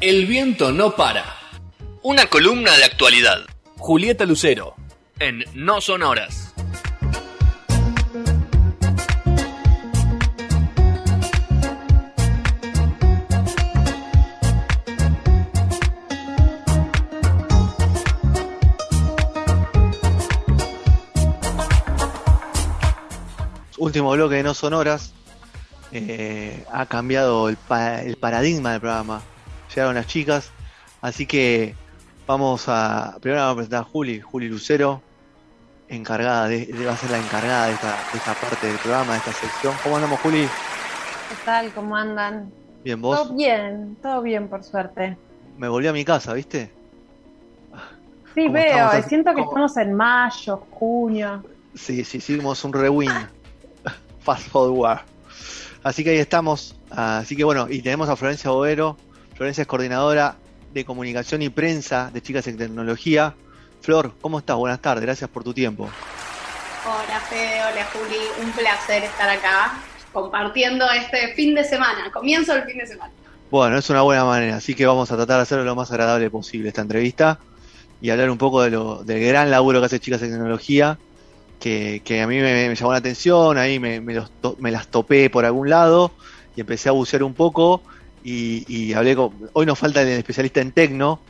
El viento no para. Una columna de actualidad. Julieta Lucero. En No Son Horas. Último bloque de No Sonoras. Eh, ha cambiado el, pa- el paradigma del programa. Llegaron las chicas. Así que vamos a. Primero vamos a presentar a Juli, Juli Lucero, encargada de, de- va a ser la encargada de esta, de esta parte del programa, de esta sección. ¿Cómo andamos, Juli? ¿Qué tal? ¿Cómo andan? Bien, vos. Todo bien, todo bien por suerte. Me volví a mi casa, ¿viste? Sí, ¿Cómo veo, siento que ¿Cómo? estamos en mayo, junio. Sí, sí, hicimos un rewind. Fast forward. Así que ahí estamos. Así que bueno, y tenemos a Florencia Bovero. Florencia es coordinadora de comunicación y prensa de Chicas en Tecnología. Flor, ¿cómo estás? Buenas tardes, gracias por tu tiempo. Hola Fede, hola Juli, un placer estar acá compartiendo este fin de semana, comienzo del fin de semana. Bueno, es una buena manera, así que vamos a tratar de hacerlo lo más agradable posible esta entrevista y hablar un poco de lo, del gran laburo que hace Chicas en Tecnología, que, que a mí me, llamó la atención, ahí me, me las topé por algún lado y empecé a bucear un poco y, y hablé con... Hoy nos falta el especialista en tecno,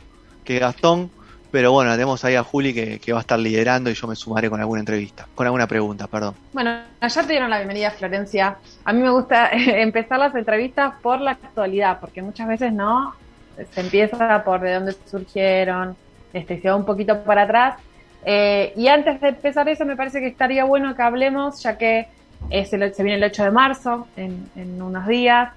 que Gastón, pero bueno, tenemos ahí a Juli que, que va a estar liderando y yo me sumaré con alguna entrevista, con alguna pregunta, perdón. Bueno, ya te dieron la bienvenida, Florencia. A mí me gusta empezar las entrevistas por la actualidad, porque muchas veces no se empieza por de dónde surgieron, este, se va un poquito para atrás. Eh, y antes de empezar eso, me parece que estaría bueno que hablemos, ya que se viene el 8 de marzo, en, unos días,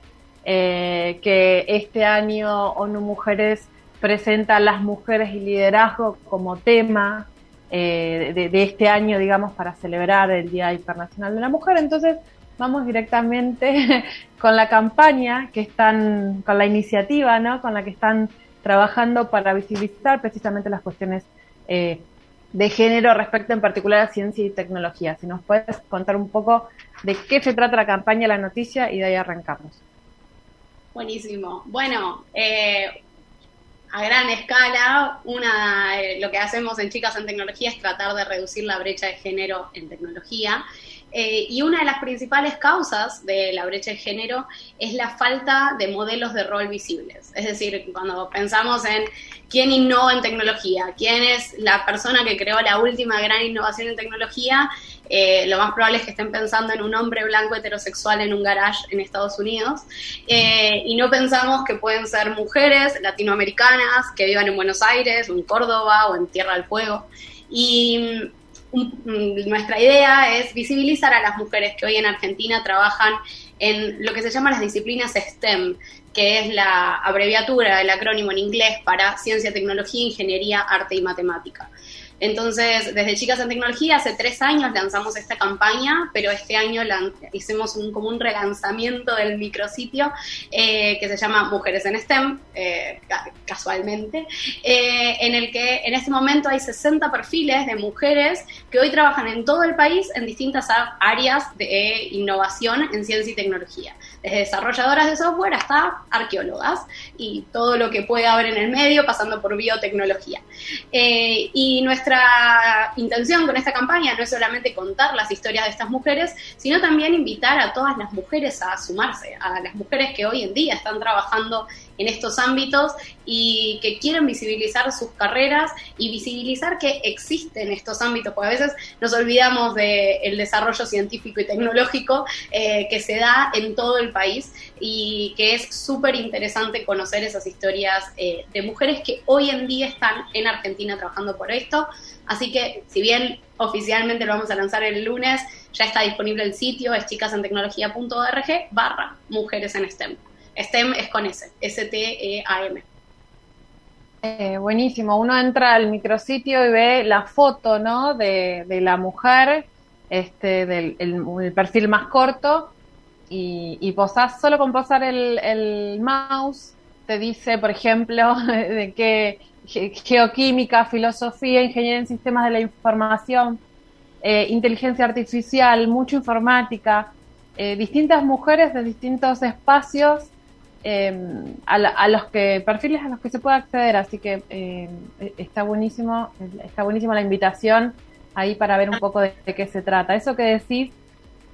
eh, que este año ONU Mujeres presenta las mujeres y liderazgo como tema eh, de, este año, digamos, para celebrar el Día Internacional de la Mujer. Entonces, vamos directamente con la campaña que están, con la iniciativa, ¿no? Con la que están trabajando para visibilizar precisamente las cuestiones de género respecto en particular a ciencia y tecnología. Si nos puedes contar un poco de qué se trata la campaña, la noticia, y de ahí arrancamos. Buenísimo. Bueno, eh, a gran escala, una, lo que hacemos en Chicas en Tecnología es tratar de reducir la brecha de género en tecnología. Eh, y una de las principales causas de la brecha de género es la falta de modelos de rol visibles. Es decir, cuando pensamos en quién innova en tecnología, quién es la persona que creó la última gran innovación en tecnología, eh, lo más probable es que estén pensando en un hombre blanco heterosexual en un garage en Estados Unidos. Eh, y no pensamos que pueden ser mujeres latinoamericanas que vivan en Buenos Aires, o en Córdoba, o en Tierra del Fuego. Y nuestra idea es visibilizar a las mujeres que hoy en Argentina trabajan en lo que se llama las disciplinas STEM, que es la abreviatura del acrónimo en inglés para ciencia, tecnología, ingeniería, arte y matemática. Entonces, desde Chicas en Tecnología, hace tres años lanzamos esta campaña, pero este año hicimos un, como un relanzamiento del micrositio eh, que se llama Mujeres en STEM, eh, ca- casualmente, eh, en el que en este momento hay 60 perfiles de mujeres que hoy trabajan en todo el país en distintas áreas de innovación en ciencia y tecnología, desde desarrolladoras de software hasta arqueólogas y todo lo que puede haber en el medio, pasando por biotecnología. Eh, y nuestra intención con esta campaña no es solamente contar las historias de estas mujeres, sino también invitar a todas las mujeres a sumarse, a las mujeres que hoy en día están trabajando en estos ámbitos y que quieren visibilizar sus carreras y visibilizar que existen estos ámbitos, porque a veces nos olvidamos del desarrollo científico y tecnológico eh, que se da en todo el país y que es súper interesante conocer esas historias eh, de mujeres que hoy en día están en Argentina trabajando por esto. Así que, si bien oficialmente lo vamos a lanzar el lunes, ya está disponible el sitio, es chicasentecnología.org barra mujeres en STEM. STEM es con S, S-T-E-A-M. Eh, buenísimo, uno entra al micrositio y ve la foto, ¿no? De, la mujer, este, del el, el perfil más corto, y, y posás, solo con posar el, el mouse, te dice, por ejemplo, de qué ge- geoquímica, filosofía, ingeniería en sistemas de la información, eh, inteligencia artificial, mucha informática. eh, distintas mujeres de distintos espacios em, a, los que perfiles a los que se puede acceder, así que em, e, está buenísimo, está buenísima la invitación ahí para ver un poco de, qué se trata. Eso que decís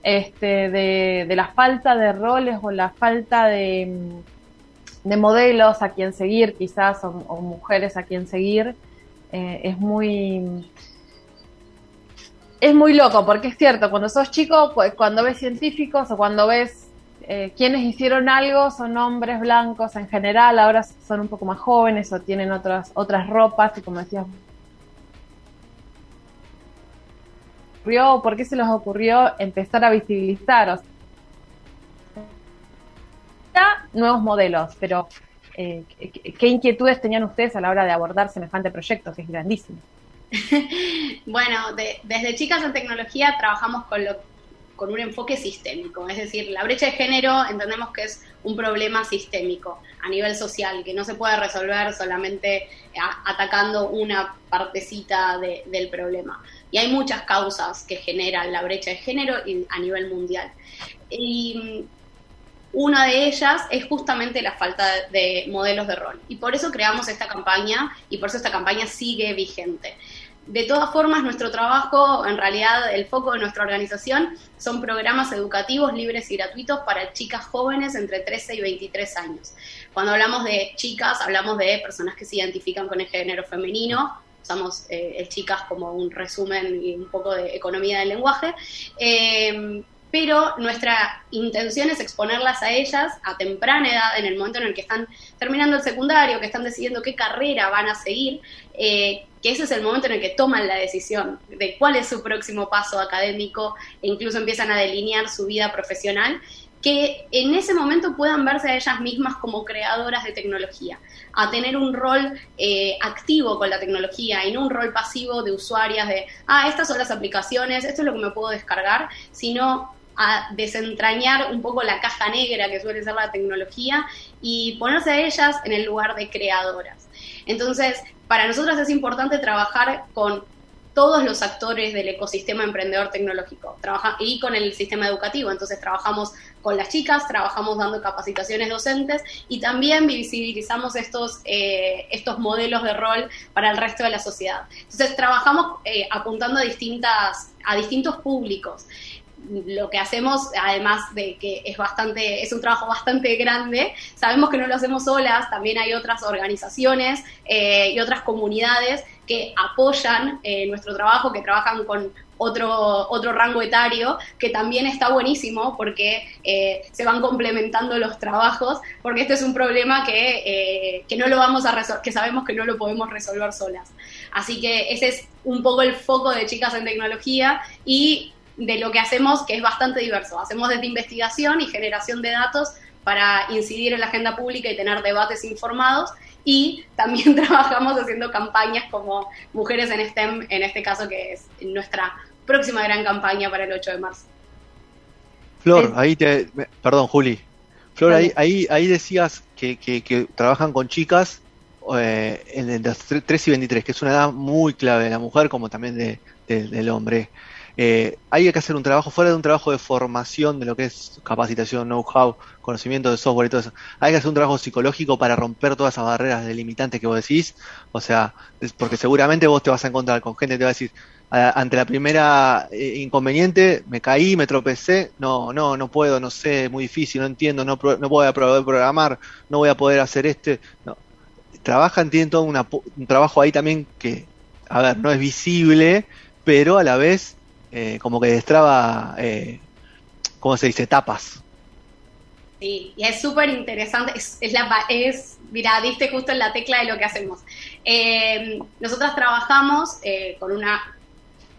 este, de, la falta de roles o la falta de, modelos a quien seguir, quizás, o, mujeres a quien seguir, eh, es muy es muy loco, porque es cierto, cuando sos chico, cuando ves científicos o cuando ves eh, quienes hicieron algo, son hombres blancos en general, ahora son un poco más jóvenes o tienen otras, otras ropas, y como decías, ¿por qué se les ocurrió empezar a visibilizar? nuevos modelos, pero eh, ¿qué inquietudes tenían ustedes a la hora de abordar semejante proyecto que es grandísimo? bueno, desde Chicas en Tecnología trabajamos con, lo, con un enfoque sistémico, es decir, la brecha de género entendemos que es un problema sistémico a nivel social, que no se puede resolver solamente atacando una partecita del problema. Y hay muchas causas que generan la brecha de género a nivel mundial. Y mm, una de ellas es justamente la falta de modelos de rol. Y por eso creamos esta campaña y por eso esta campaña sigue vigente. De todas formas, nuestro trabajo, en realidad el foco de nuestra organización, son programas educativos libres y gratuitos para chicas jóvenes entre 13 y 23 años. Cuando hablamos de chicas, hablamos de personas que se identifican con el género femenino, usamos eh, chicas como un resumen y un poco de economía del lenguaje. Eh, pero nuestra intención es exponerlas a ellas a temprana edad, en el momento en el que están terminando el secundario, que están decidiendo qué carrera van a seguir, eh, que ese es el momento en el que toman la decisión de cuál es su próximo paso académico e incluso empiezan a delinear su vida profesional, que en ese momento puedan verse a ellas mismas como creadoras de tecnología, a tener un rol eh, activo con la tecnología y no un rol pasivo de usuarias de, ah, estas son las aplicaciones, esto es lo que me puedo descargar, sino a desentrañar un poco la caja negra que suele ser la tecnología y ponerse a ellas en el lugar de creadoras. Entonces, para nosotros es importante trabajar con todos los actores del ecosistema emprendedor tecnológico trabaja, y con el sistema educativo. Entonces trabajamos con las chicas, trabajamos dando capacitaciones docentes y también visibilizamos estos, eh, estos modelos de rol para el resto de la sociedad. Entonces trabajamos eh, apuntando a, distintas, a distintos públicos lo que hacemos, además de que es bastante, es un trabajo bastante grande, sabemos que no lo hacemos solas, también hay otras organizaciones eh, y otras comunidades que apoyan eh, nuestro trabajo, que trabajan con otro, otro rango etario, que también está buenísimo porque eh, se van complementando los trabajos, porque este es un problema que, que no lo vamos a resolver, que sabemos que no lo podemos resolver solas. Así que ese es un poco el foco de Chicas en Tecnología y de lo que hacemos, que es bastante diverso. Hacemos desde investigación y generación de datos para incidir en la agenda pública y tener debates informados y también trabajamos haciendo campañas como Mujeres en STEM, en este caso que es nuestra próxima gran campaña para el 8 de marzo. Flor, ahí te... Perdón, Juli. Flor, ahí, ahí, decías que, que, trabajan con chicas eh, en las 3 y 23, que es una edad muy clave de la mujer como también de, del hombre. Eh, hay que hacer un trabajo, fuera de un trabajo de formación de lo que es capacitación, know-how, conocimiento de software y todo eso, hay que hacer un trabajo psicológico para romper todas esas barreras delimitantes que vos decís, o sea, porque seguramente vos te vas a encontrar con gente que te va a decir, ante la primera eh, inconveniente, me caí, me tropecé, no, no, no puedo, no sé, muy difícil, no entiendo, no, no voy a poder programar, no voy a poder hacer este, no. Trabajan, tienen todo un trabajo ahí también que, a ver, no es visible, pero a la vez eh, como que destraba, eh, ¿cómo se dice? Etapas. Sí, y es súper interesante, es, la, es, mira, diste justo en la tecla de lo que hacemos. Eh, nosotras trabajamos eh, con una,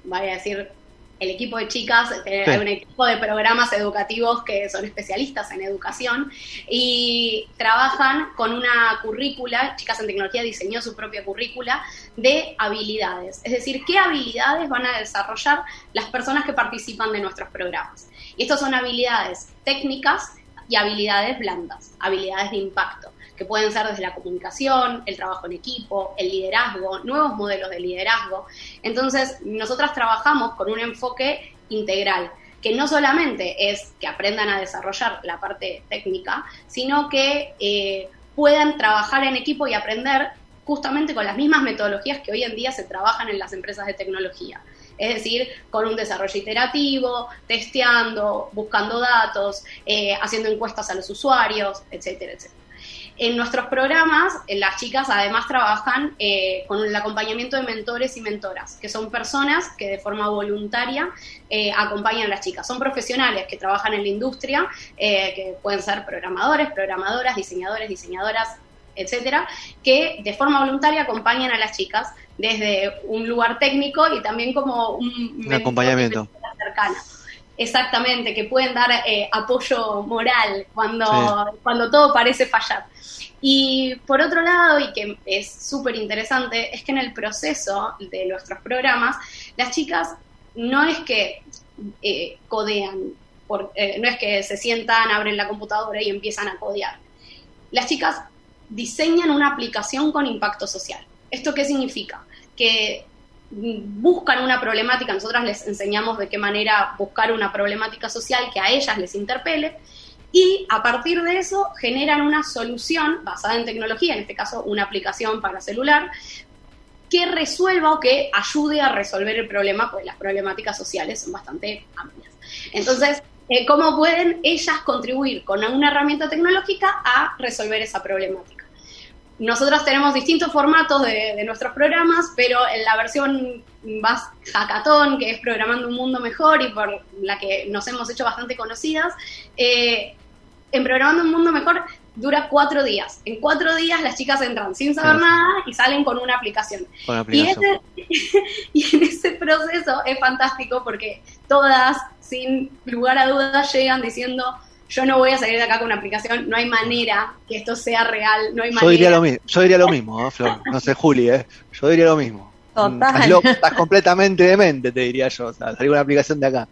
voy a decir, el equipo de chicas, eh, hay un equipo de programas educativos que son especialistas en educación y trabajan con una currícula, Chicas en Tecnología diseñó su propia currícula de habilidades, es decir, qué habilidades van a desarrollar las personas que participan de nuestros programas. Y estas son habilidades técnicas y habilidades blandas, habilidades de impacto que pueden ser desde la comunicación, el trabajo en equipo, el liderazgo, nuevos modelos de liderazgo. Entonces, nosotras trabajamos con un enfoque integral. que no solamente es que aprendan a desarrollar la parte técnica, sino que eh, puedan trabajar en equipo y aprender justamente con las mismas metodologías que hoy en día se trabajan en las empresas de tecnología. Es decir, con un desarrollo iterativo, testeando, buscando datos, eh, haciendo encuestas a los usuarios, etcétera, etcétera. En nuestros programas, eh, las chicas además trabajan eh, con el acompañamiento de mentores y mentoras, que son personas que de forma voluntaria eh, acompañan a las chicas. Son profesionales que trabajan en la industria, que pueden ser programadores, programadoras, diseñadores, diseñadoras, etcétera, que de forma voluntaria acompañan a las chicas desde un lugar técnico y también como un, un acompañamiento cercano. Exactamente, que pueden dar eh, apoyo moral cuando, cuando todo parece fallar. Y por otro lado, y que es súper interesante, es que en el proceso de nuestros programas, las chicas no es que eh, codean, eh, no es que se sientan, abren la computadora y empiezan a codear. Las chicas diseñan una aplicación con impacto social. ¿Esto qué significa? Que buscan una problemática, nosotras les enseñamos de qué manera buscar una problemática social que a ellas les interpele y a partir de eso generan una solución basada en tecnología, en este caso una aplicación para celular, que resuelva o que ayude a resolver el problema, pues las problemáticas sociales son bastante amplias. Entonces, eh, ¿cómo pueden ellas contribuir con una herramienta tecnológica a resolver esa problemática? Nosotros tenemos distintos formatos de, nuestros programas, pero en la versión más hackathon, que es Programando un Mundo Mejor y por la que nos hemos hecho bastante conocidas, eh, en Programando un Mundo Mejor dura cuatro días. En cuatro días las chicas entran sin saber nada y salen con una aplicación. Y, y, en ese proceso es fantástico porque todas, sin lugar a dudas, llegan diciendo, yo no voy a salir de acá con una aplicación, no hay manera que esto sea real, no hay manera. Yo diría lo mismo, yo diría lo mismo, Flor, no sé, Juli, ¿eh? yo diría lo mismo. Total. Estás, completamente demente, te diría yo, o sea, salir una aplicación de acá.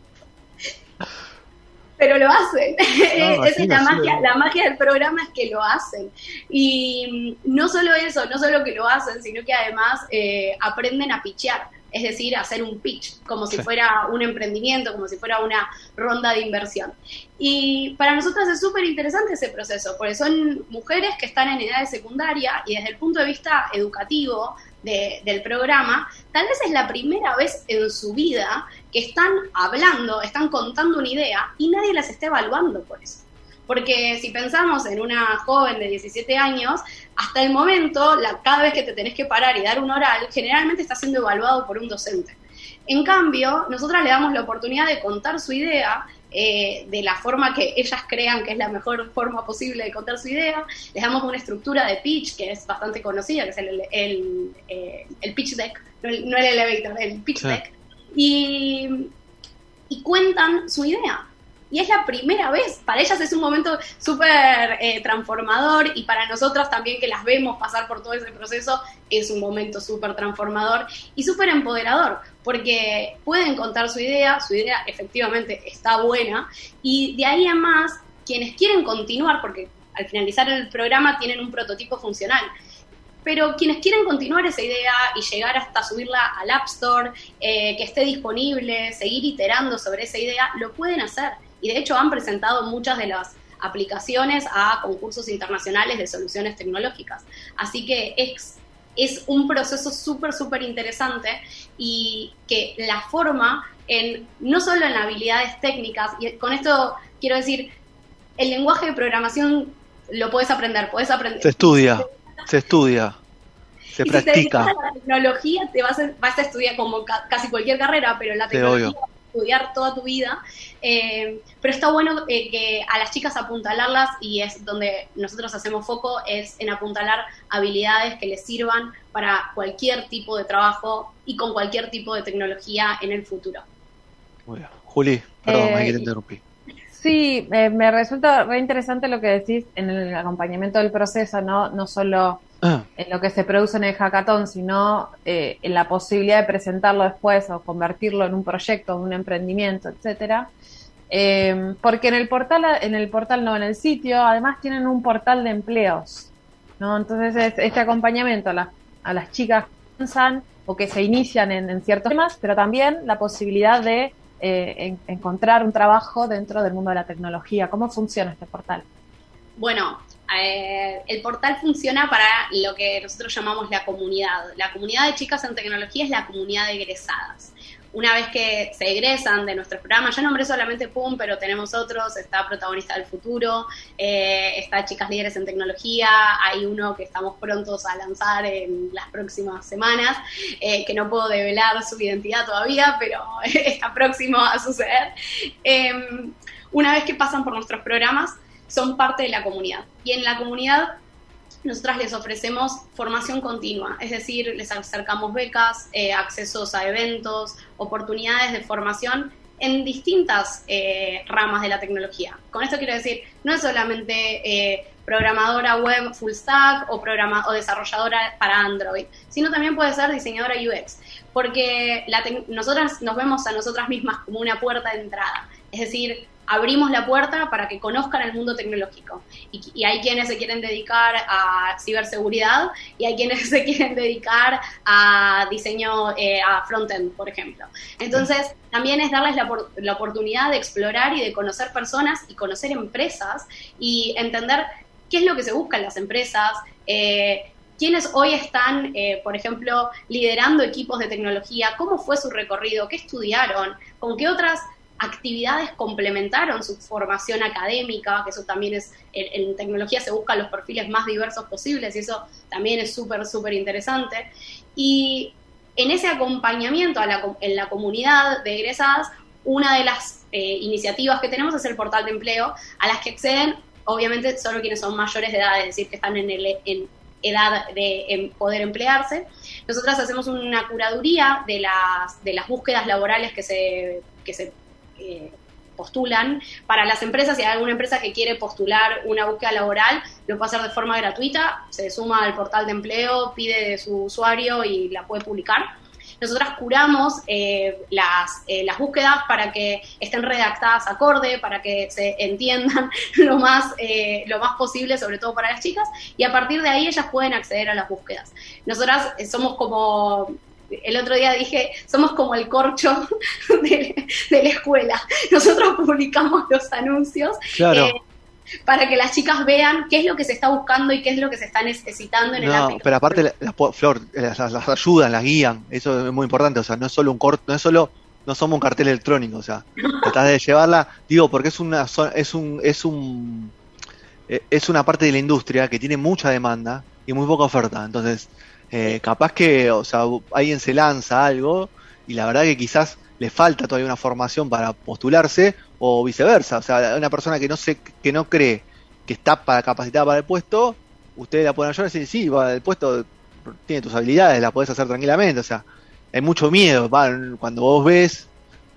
Pero lo hacen. Esa es la magia, la magia del programa es que lo hacen. Y no solo eso, no solo que lo hacen, sino que además eh, aprenden a pichear es decir, hacer un pitch, como si fuera un emprendimiento, como si fuera una ronda de inversión. Y para nosotras es súper interesante ese proceso, porque son mujeres que están en edad de secundaria y desde el punto de vista educativo del programa, tal vez es la primera vez en su vida que están hablando, están contando una idea y nadie las está evaluando por eso. Porque si pensamos en una joven de 17 años, hasta el momento, la, cada vez que te tenés que parar y dar un oral, generalmente está siendo evaluado por un docente. En cambio, nosotras le damos la oportunidad de contar su idea eh, de la forma que ellas crean que es la mejor forma posible de contar su idea. Les damos una estructura de pitch que es bastante conocida, que es el, el, eh, pitch deck, no el, elevator, el pitch deck. Y, y cuentan su idea y es la primera vez. Para ellas es un momento súper eh, transformador y para nosotros también que las vemos pasar por todo ese proceso es un momento súper transformador y súper empoderador, porque pueden contar su idea, su idea efectivamente está buena y de ahí en más, quienes quieren continuar, porque al finalizar el programa tienen un prototipo funcional, pero quienes quieren continuar esa idea y llegar hasta subirla al App Store, eh, que esté disponible, seguir iterando sobre esa idea, lo pueden hacer y de hecho han presentado muchas de las aplicaciones a concursos internacionales de soluciones tecnológicas. Así que es, es un proceso súper, súper interesante y que la forma en, no solo en habilidades técnicas, y con esto quiero decir, el lenguaje de programación lo puedes aprender, puedes aprender. Se estudia, se estudia. Se practica. Si te la tecnología, te vas a, vas a estudiar como casi cualquier carrera, pero la tecnología estudiar toda tu vida, eh, pero está bueno eh, que a las chicas apuntalarlas y es donde nosotros hacemos foco, es en apuntalar habilidades que les sirvan para cualquier tipo de trabajo y con cualquier tipo de tecnología en el futuro. Muy bien. Juli, perdón, eh, te interrumpí. Sí, me resulta re interesante lo que decís en el acompañamiento del proceso, ¿no? No solo Ah. en lo que se produce en el hackathon, sino eh, en la posibilidad de presentarlo después o convertirlo en un proyecto, en un emprendimiento, etcétera. Em, porque en el portal, en el portal no, en el sitio, además tienen un portal de empleos, ¿no? Entonces este acompañamiento a, a las chicas que piensan o que se inician en, ciertos temas, pero también la posibilidad de eh, encontrar un trabajo dentro del mundo de la tecnología. ¿Cómo funciona este portal? Bueno, eh, el portal funciona para lo que nosotros llamamos la comunidad. La comunidad de chicas en tecnología es la comunidad de egresadas una vez que se egresan de nuestro programa, ya nombré solamente PUM, pero tenemos otros, está Protagonista del Futuro, eh, está Chicas Líderes en Tecnología, hay uno que estamos prontos a lanzar en las próximas semanas, eh, que no puedo develar su identidad todavía, pero está próximo a suceder. Em, una vez que pasan por nuestros programas, son parte de la comunidad. Y en la comunidad nosotras les ofrecemos formación continua, es decir, les acercamos becas, eh, accesos a eventos, oportunidades de formación en distintas eh, ramas de la tecnología. Con esto quiero decir, no es solamente eh, programadora web full stack o, programa o desarrolladora para Android, sino también puede ser diseñadora UX, porque nosotras nos vemos a nosotras mismas como una puerta de entrada. Es decir, abrimos la puerta para que conozcan el mundo tecnológico. Y, hay quienes se quieren dedicar a ciberseguridad y hay quienes se quieren dedicar a diseño, eh, a frontend, por ejemplo. Entonces, también es darles la, oportunidad de explorar y de conocer personas y conocer empresas y entender qué es lo que se busca en las empresas. Eh, quiénes hoy están, eh, por ejemplo, liderando equipos de tecnología, cómo fue su recorrido, qué estudiaron, con qué otras actividades complementaron su formación académica, que eso también es, en, tecnología se buscan los perfiles más diversos posibles y eso también es súper, súper interesante. Y en ese acompañamiento a la, en la comunidad de egresadas, una de las eh, iniciativas que tenemos es el portal de empleo, a las que acceden obviamente solo quienes son mayores de edad, es decir, que están en, el, en edad de poder emplearse. Nosotras hacemos una curaduría de las, de las búsquedas laborales que se, que se eh, postulan. Para las empresas, si hay alguna empresa que quiere postular una búsqueda laboral, lo puede hacer de forma gratuita, se suma al portal de empleo, pide de su usuario y la puede publicar. Nosotras curamos eh, las, eh, las búsquedas para que estén redactadas acorde, para que se entiendan lo más, lo más posible, sobre todo para las chicas, y a partir de ahí ellas pueden acceder a las búsquedas. Nosotras somos como el otro día dije, somos como el corcho de, la escuela. Nosotros publicamos los anuncios eh, para que las chicas vean qué es lo que se está buscando y qué es lo que se está necesitando en el ámbito. Pero aparte, las, Flor, las, ayudan, las guían, eso es muy importante. O sea, no es solo un corto, no es solo, no somos un cartel electrónico, o sea, tratás de llevarla, digo, porque es una, es un, es un, eh, es una parte de la industria que tiene mucha demanda y muy poca oferta. Entonces, eh, capaz que, o sea, alguien se lanza algo y la verdad que quizás le falta todavía una formación para postularse o viceversa. O sea, una persona que no se, que no cree que está para, capacitada para el puesto, ustedes la pueden ayudar y decir, sí, el puesto tiene tus habilidades, la puedes hacer tranquilamente. O sea, hay mucho miedo cuando vos ves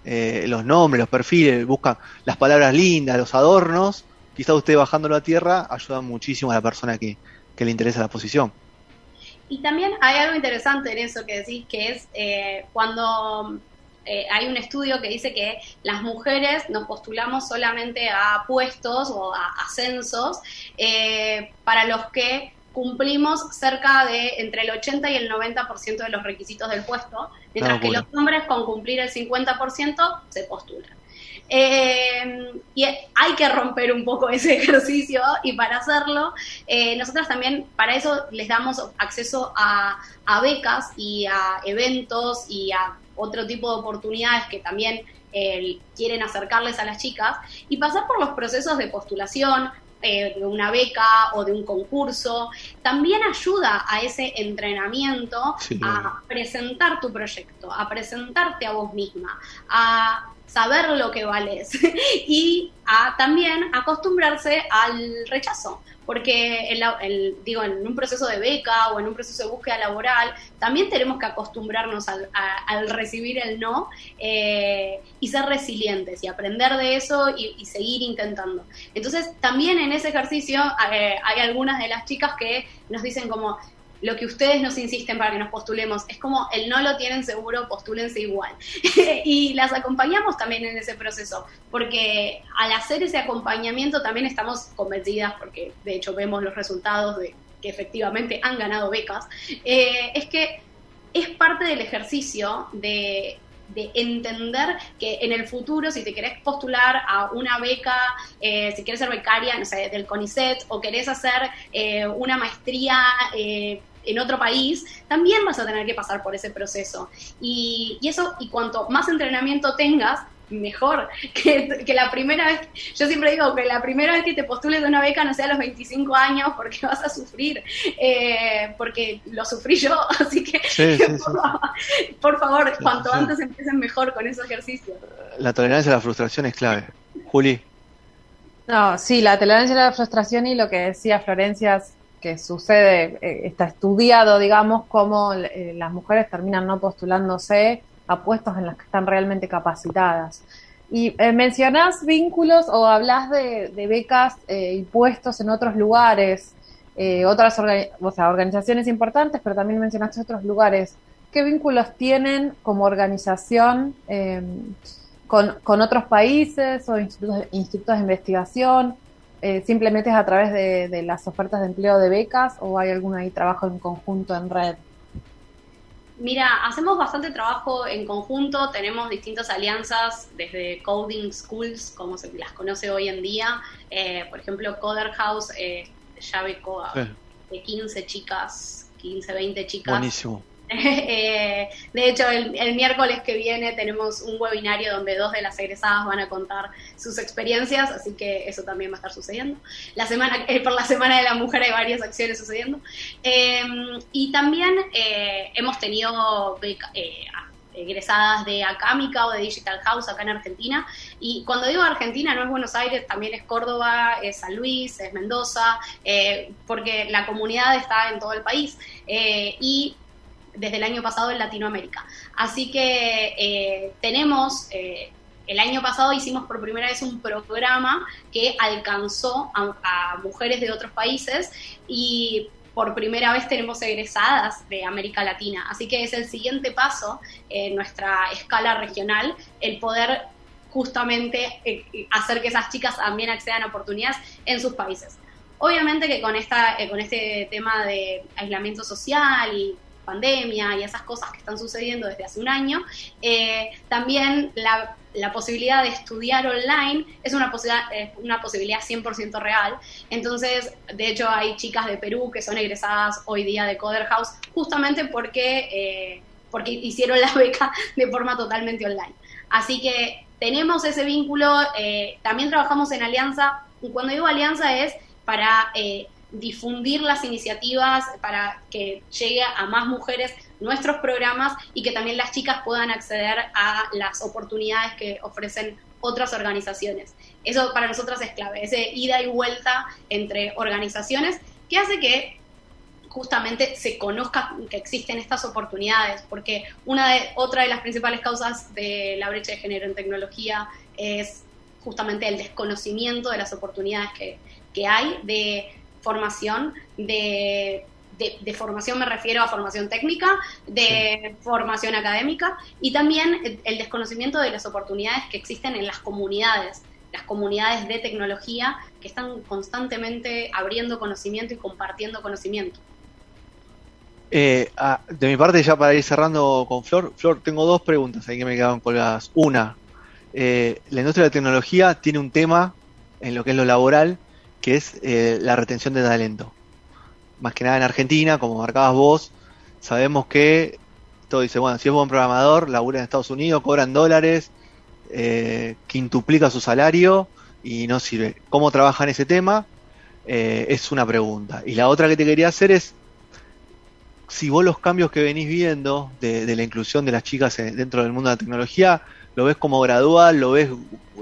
eh, los nombres, los perfiles, buscan las palabras lindas, los adornos. Quizás usted bajándolo a tierra ayuda muchísimo a la persona que, que le interesa la posición. Y también hay algo interesante en eso que decís, que es eh, cuando eh, hay un estudio que dice que las mujeres nos postulamos solamente a puestos o a ascensos eh, para los que cumplimos cerca de entre el 80 y el 90% de los requisitos del puesto, mientras que los hombres con cumplir el 50% se postulan. Eh, y hay que romper un poco ese ejercicio y para hacerlo, eh, nosotras también para eso les damos acceso a, becas y a eventos y a otro tipo de oportunidades que también eh, quieren acercarles a las chicas. Y pasar por los procesos de postulación, de una beca o de un concurso, también ayuda a ese entrenamiento a presentar tu proyecto, a presentarte a vos misma, a saber lo que vales y a también acostumbrarse al rechazo, porque el, digo, en un proceso de beca o en un proceso de búsqueda laboral también tenemos que acostumbrarnos al, recibir el no eh, y ser resilientes y aprender de eso y, seguir intentando. Entonces también en ese ejercicio eh, hay algunas de las chicas que nos dicen como, lo que ustedes nos insisten para que nos postulemos. Es como el no lo tienen seguro, postúlense igual. y las acompañamos también en ese proceso, porque al hacer ese acompañamiento también estamos convencidas, porque de hecho vemos los resultados de que efectivamente han ganado becas, eh, es que es parte del ejercicio de de entender que en el futuro, si te querés postular a una beca, eh, si quieres ser becaria, no sé, del CONICET, o querés hacer eh, una maestría eh, en otro país, también vas a tener que pasar por ese proceso. Y, y eso, y cuanto más entrenamiento tengas, mejor que, la primera vez, yo siempre digo que la primera vez que te postules de una beca no sea a los 25 años porque vas a sufrir, eh, porque lo sufrí yo, así que por, favor, cuanto antes empiecen mejor con esos ejercicios. La tolerancia a la frustración es clave. Juli. No, sí, la tolerancia a la frustración y lo que decía Florencia que sucede, eh, está estudiado, digamos, cómo eh, las mujeres terminan no postulándose a puestos en los que están realmente capacitadas. Y eh, mencionás vínculos o hablas de, becas eh, y puestos en otros lugares, eh, otras organizaciones importantes, pero también mencionaste otros lugares. ¿Qué vínculos tienen como organización em, con, otros países o institutos, institutos de investigación? ¿Simplemente es a través de, de, las ofertas de empleo de becas o hay algún ahí trabajo en conjunto en red? Mira, hacemos bastante trabajo en conjunto, tenemos distintas alianzas desde Coding Schools, como se las conoce hoy en día. Eh, por ejemplo, Coder House eh, ya becó de 15 chicas, 15, 20 chicas. Buenísimo. Eh, de hecho, el, miércoles que viene tenemos un webinario donde dos de las egresadas van a contar sus experiencias, así que eso también va a estar sucediendo. La semana, eh, por la Semana de la Mujer hay varias acciones sucediendo. Em, y también eh, hemos tenido egresadas de Acámica o de Digital House acá en Argentina. Y cuando digo Argentina no es Buenos Aires, también es Córdoba, es San Luis, es Mendoza, porque la comunidad está en todo el país. y desde el año pasado en Latinoamérica. Así que eh, tenemos, eh, el año pasado hicimos por primera vez un programa que alcanzó a, mujeres de otros países y por primera vez tenemos egresadas de América Latina. Así que es el siguiente paso en nuestra escala regional, el poder justamente eh, hacer que esas chicas también accedan a oportunidades en sus países. Obviamente que con, esta, con este tema de aislamiento social y pandemia y esas cosas que están sucediendo desde hace un año, eh, también la, posibilidad de estudiar online es una, posibilidad, una posibilidad 100% real. Entonces, de hecho, hay chicas de Perú que son egresadas hoy día de Coder House justamente porque, eh, porque hicieron la beca de forma totalmente online. Así que tenemos ese vínculo, eh, también trabajamos en alianza, cuando digo alianza es para difundir las iniciativas para que llegue a más mujeres nuestros programas y que también las chicas puedan acceder a las oportunidades que ofrecen otras organizaciones. Eso para nosotras es clave, ese ida y vuelta entre organizaciones que hace que justamente se conozca que existen estas oportunidades, porque una de, otra de las principales causas de la brecha de género en tecnología es justamente el desconocimiento de las oportunidades que, que hay, de formación de, de, formación me refiero a formación técnica, de formación académica y también el desconocimiento de las oportunidades que existen en las comunidades, las comunidades de tecnología que están constantemente abriendo conocimiento y compartiendo conocimiento. Eh, ah, de mi parte, ya para ir cerrando con Flor, Flor, tengo dos preguntas ahí que me quedaban colgadas. Una, eh, la industria de la tecnología tiene un tema en lo que es lo laboral que es eh, la retención de talento. Más que nada en Argentina, como marcabas vos, sabemos que todo dice, bueno, si es buen programador, labura en Estados Unidos, cobran dólares, eh, quintuplica su salario y no sirve. ¿Cómo trabaja en ese tema? Eh, es una pregunta. Y la otra que te quería hacer es, si vos los cambios que venís viendo de, de la inclusión de las chicas dentro del mundo de la tecnología, ¿lo ves como gradual? ¿Lo ves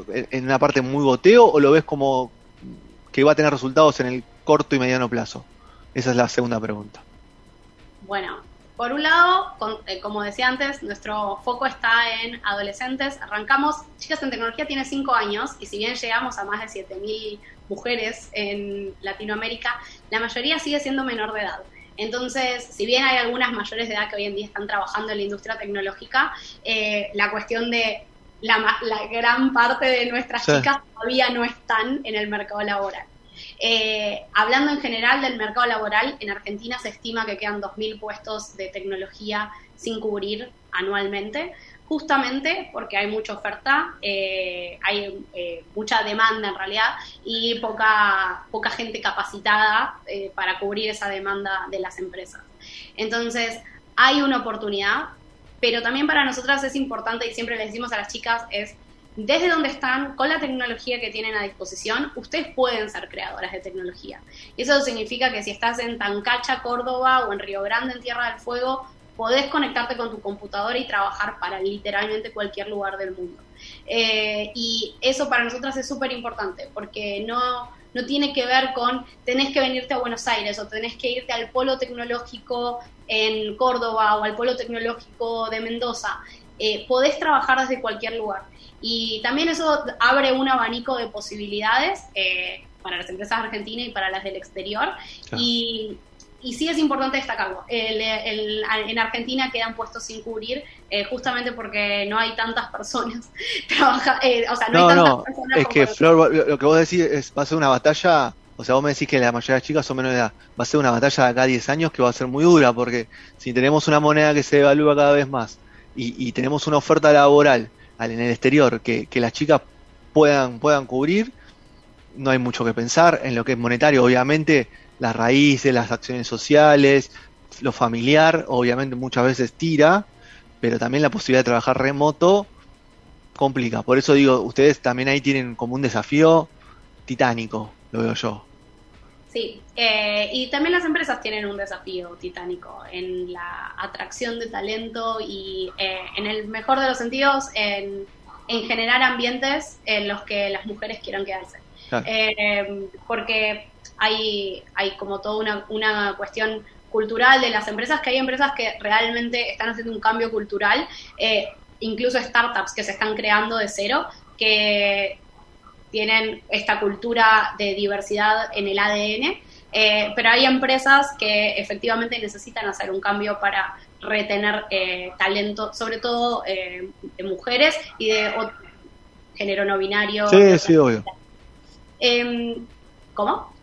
en una parte muy goteo? ¿O lo ves como que va a tener resultados en el corto y mediano plazo? Esa es la segunda pregunta. Bueno, por un lado, eh, como decía antes, nuestro foco está en adolescentes. Arrancamos, Chicas en Tecnología tiene cinco años y si bien llegamos a más de 7.000 mujeres en Latinoamérica, la mayoría sigue siendo menor de edad. Entonces, si bien hay algunas mayores de edad que hoy en día están trabajando en la industria tecnológica, eh, la cuestión de la, gran parte de nuestras chicas todavía no están en el mercado laboral. Eh, hablando en general del mercado laboral, en Argentina se estima que quedan 2.000 puestos de tecnología sin cubrir anualmente. justamente porque hay mucha oferta, eh, hay eh, mucha demanda en realidad y poca, poca gente capacitada eh, para cubrir esa demanda de las empresas. Entonces, hay una oportunidad, pero también para nosotras es importante y siempre les decimos a las chicas es desde donde están, con la tecnología que tienen a disposición, ustedes pueden ser creadoras de tecnología. Y eso significa que si estás en Tancacha, Córdoba o en Río Grande, en Tierra del Fuego, podés conectarte con tu computadora y trabajar para literalmente cualquier lugar del mundo. Eh, y eso para nosotras es súper importante, porque no, no tiene que ver con tenés que venirte a Buenos Aires o tenés que irte al polo tecnológico en Córdoba o al polo tecnológico de Mendoza. Eh, podés trabajar desde cualquier lugar. Y también eso abre un abanico de posibilidades eh, para las empresas argentinas y para las del exterior. Y y sí es importante destacarlo. en Argentina quedan puestos sin cubrir eh, justamente porque no hay tantas personas. Trabaja, eh, o sea, no, hay tantas personas. Es que, Flor, lo que vos decís es, va a ser una batalla. O sea, vos me decís que la mayoría de las chicas son menores de edad. Va a ser una batalla de acá a 10 años que va a ser muy dura porque si tenemos una moneda que se devalúa cada vez más y, tenemos una oferta laboral en el exterior que, que las chicas puedan, puedan cubrir, no hay mucho que pensar. En lo que es monetario, obviamente las raíces, las acciones sociales, lo familiar, obviamente muchas veces tira, pero también la posibilidad de trabajar remoto complica. Por eso digo, ustedes también ahí tienen como un desafío titánico, lo veo yo. Sí, eh, y también las empresas tienen un desafío titánico en la atracción de talento y eh, en el mejor de los sentidos en, generar ambientes en los que las mujeres quieran quedarse. Eh, porque hay, hay como toda una, una cuestión cultural de las empresas, que hay empresas que realmente están haciendo un cambio cultural, eh, incluso startups que se están creando de cero, que tienen esta cultura de diversidad en el ADN, eh, pero hay empresas que efectivamente necesitan hacer un cambio para retener eh, talento, sobre todo de mujeres y de género no binario. Sí, sí, obvio. Em, ¿Cómo?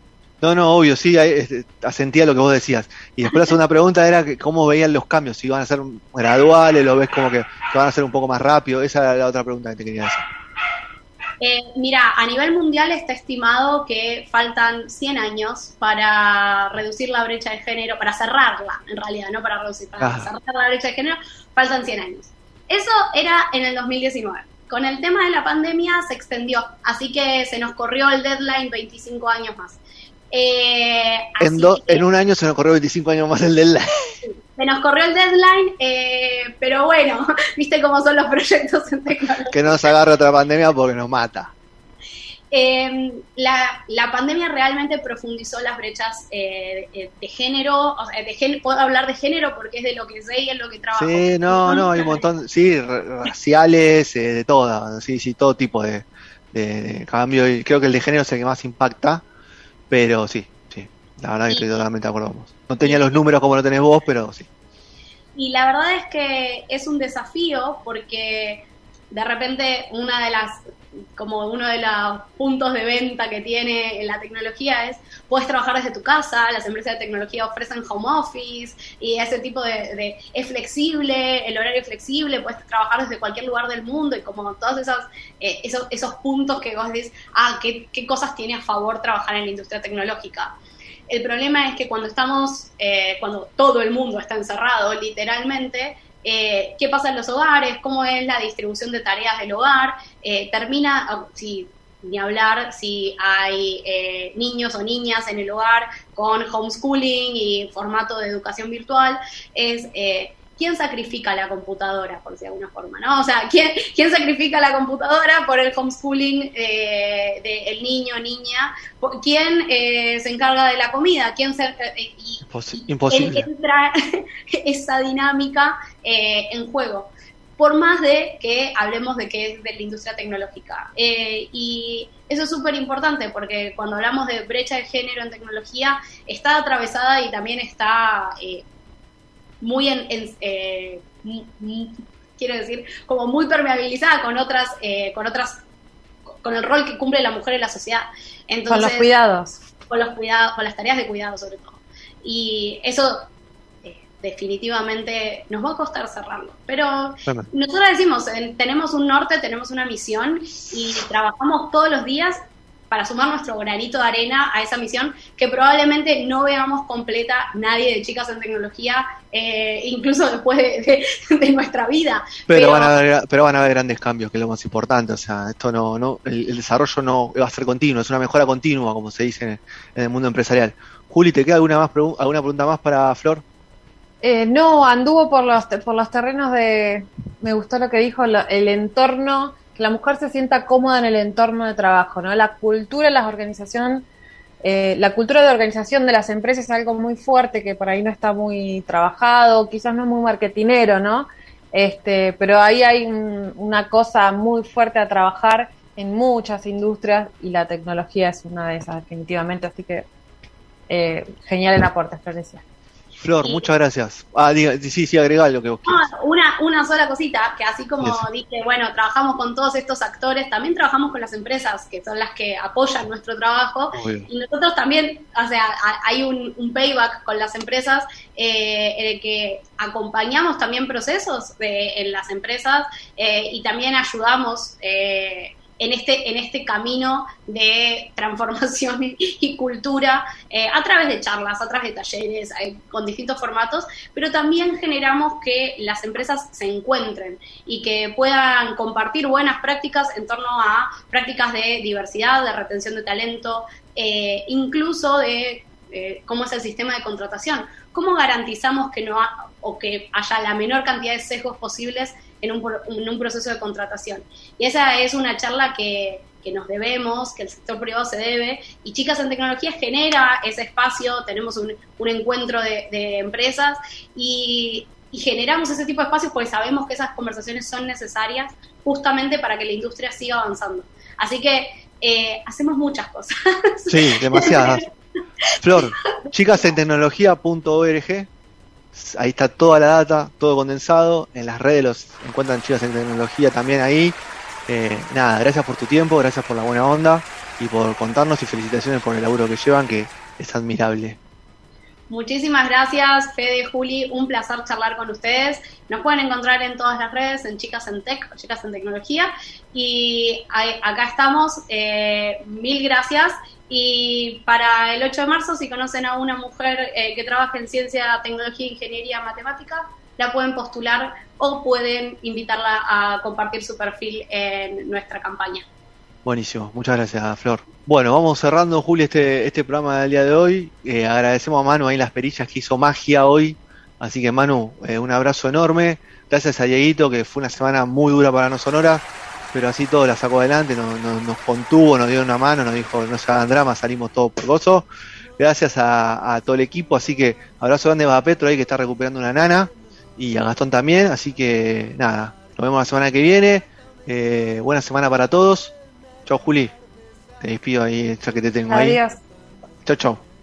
No, no, obvio, sí, este, asentía lo que vos decías. Y después la segunda pregunta era que cómo veían los cambios, si iban a ser graduales, lo ves como que, van a ser un poco más rápido. Esa era la otra pregunta que te quería hacer. Eh, mira, a nivel mundial está estimado que faltan 100 años para reducir la brecha de género, para cerrarla, en realidad, no para reducir, para cerrar la brecha de género, faltan 100 años. Eso era en el 2019. Con el tema de la pandemia se extendió, así que se nos corrió el deadline 25 años más. Eh, en, en, un año se nos corrió 25 años más el deadline. Se nos corrió el deadline, eh, pero bueno, viste cómo son los proyectos en tecnología. Que no nos agarre otra pandemia porque nos mata. Eh, la, la, pandemia realmente profundizó las brechas eh, de, género, o sea, de puedo hablar de género porque es de lo que sé y es lo que trabajo. Sí, no, no, hay un montón, sí, raciales, de todo, sí, sí, todo tipo de, de, cambio. Y creo que el de género es el que más impacta pero sí, sí, la verdad que estoy totalmente de acuerdo No tenía los números como lo tenés vos, pero sí. Y la verdad es que es un desafío porque de repente una de las como uno de los puntos de venta que tiene la tecnología es, puedes trabajar desde tu casa, las empresas de tecnología ofrecen home office y ese tipo de, es flexible, el horario es flexible, puedes trabajar desde cualquier lugar del mundo y como todos esos, eh, esos, esos puntos que vos decís, ah, ¿qué, ¿qué, cosas tiene a favor trabajar en la industria tecnológica. El problema es que cuando estamos, eh, cuando todo el mundo está encerrado, literalmente, eh, qué pasa en los hogares, cómo es la distribución de tareas del hogar, eh, termina, ah, si, ni hablar si hay eh, niños o niñas en el hogar con homeschooling y formato de educación virtual, es ¿quién sacrifica la computadora, por si de alguna forma? ¿no? O sea, ¿quién, quién sacrifica la computadora por el homeschooling eh, del niño o niña? ¿Quién eh, se encarga de la comida? ¿Quién se, eh, Imposible. entra esa dinámica en juego? Por más de que hablemos de que es de la industria tecnológica. y eso es súper importante porque cuando hablamos de brecha de género en tecnología, está atravesada y también está muy en, eh, quiero decir, como muy permeabilizada con otras, eh, con otras, con el rol que cumple la mujer en la sociedad. Entonces, con los cuidados. Con los cuidados, con las tareas de cuidado sobre todo. Y eso eh, definitivamente nos va a costar cerrarlo. Pero nosotros decimos, tenemos un norte, tenemos una misión y trabajamos todos los días para sumar nuestro granito de arena a esa misión que probablemente no veamos completa nadie de chicas en tecnología, eh, incluso después de, nuestra vida. Pero, van a haber, pero van a haber grandes cambios, que es lo más importante. O sea, esto no, no el, desarrollo no va a ser continuo, es una mejora continua, como se dice en, el mundo empresarial. Juli, ¿te queda alguna, más alguna pregunta más para Flor? Eh, no, anduvo por los, por los terrenos de, me gustó lo que dijo, el entorno que la mujer se sienta cómoda en el entorno de trabajo, ¿no? La cultura de las organizaciones, eh, la cultura de organización de las empresas es algo muy fuerte que por ahí no está muy trabajado, quizás no es muy marketinero, ¿no? Este, pero ahí hay una cosa muy fuerte a trabajar en muchas industrias y la tecnología es una de esas definitivamente, así que eh, genial el aporte, Florencia. Flor, muchas gracias. Ah, sí, sí, agrega lo que vos una, una sola cosita, que así como dije, bueno, trabajamos con todos estos actores, también trabajamos con las empresas, que son las que apoyan nuestro trabajo, y nosotros también, o sea, hay un, payback con las empresas, eh, en el que acompañamos también procesos en las empresas eh, y también ayudamos. Eh, en este, en este camino de transformación y cultura eh, a través de charlas, a través de talleres, eh, con distintos formatos, pero también generamos que las empresas se encuentren y que puedan compartir buenas prácticas en torno a prácticas de diversidad, de retención de talento, eh, incluso de cómo es el sistema de contratación, cómo garantizamos que no o que haya la menor cantidad de sesgos posibles en un, proceso de contratación. Y esa es una charla que, nos debemos, que el sector privado se debe, y Chicas en Tecnología genera ese espacio, tenemos un, encuentro de, empresas y, generamos ese tipo de espacios porque sabemos que esas conversaciones son necesarias justamente para que la industria siga avanzando. Así que eh, hacemos muchas cosas. Sí, demasiadas. Flor, chicasentecnología.org ahí está toda la data, todo condensado. En las redes los encuentran chicas en tecnología también ahí. Eh, nada, gracias por tu tiempo, gracias por la buena onda y por contarnos y felicitaciones por el laburo que llevan, que es admirable. Muchísimas gracias, Fede, Juli, un placer charlar con ustedes. Nos pueden encontrar en todas las redes, en Chicas en Tech o Chicas en Tecnología. Y acá estamos. Eh, mil gracias y para el 8 de marzo, si conocen a una mujer eh, que trabaja en ciencia, tecnología, ingeniería, matemática, la pueden postular o pueden invitarla a compartir su perfil en nuestra campaña. Buenísimo, muchas gracias Flor. Bueno, vamos cerrando, Juli, este, este programa del día de hoy. Eh, agradecemos a Manu ahí las perillas que hizo magia hoy. Así que Manu, eh, un abrazo enorme. Gracias a Dieguito, que fue una semana muy dura para No Sonora pero así todo la sacó adelante, nos, contuvo, nos dio una mano, nos dijo no se hagan drama, salimos todos por gozo. Gracias a, todo el equipo, así que abrazo grande a Petro ahí que está recuperando una nana y a Gastón también, así que nada, nos vemos la semana que viene. Eh, buena semana para todos. Chao Juli, te despido ahí, ya que te tengo ahí. Adiós. Chao, chao.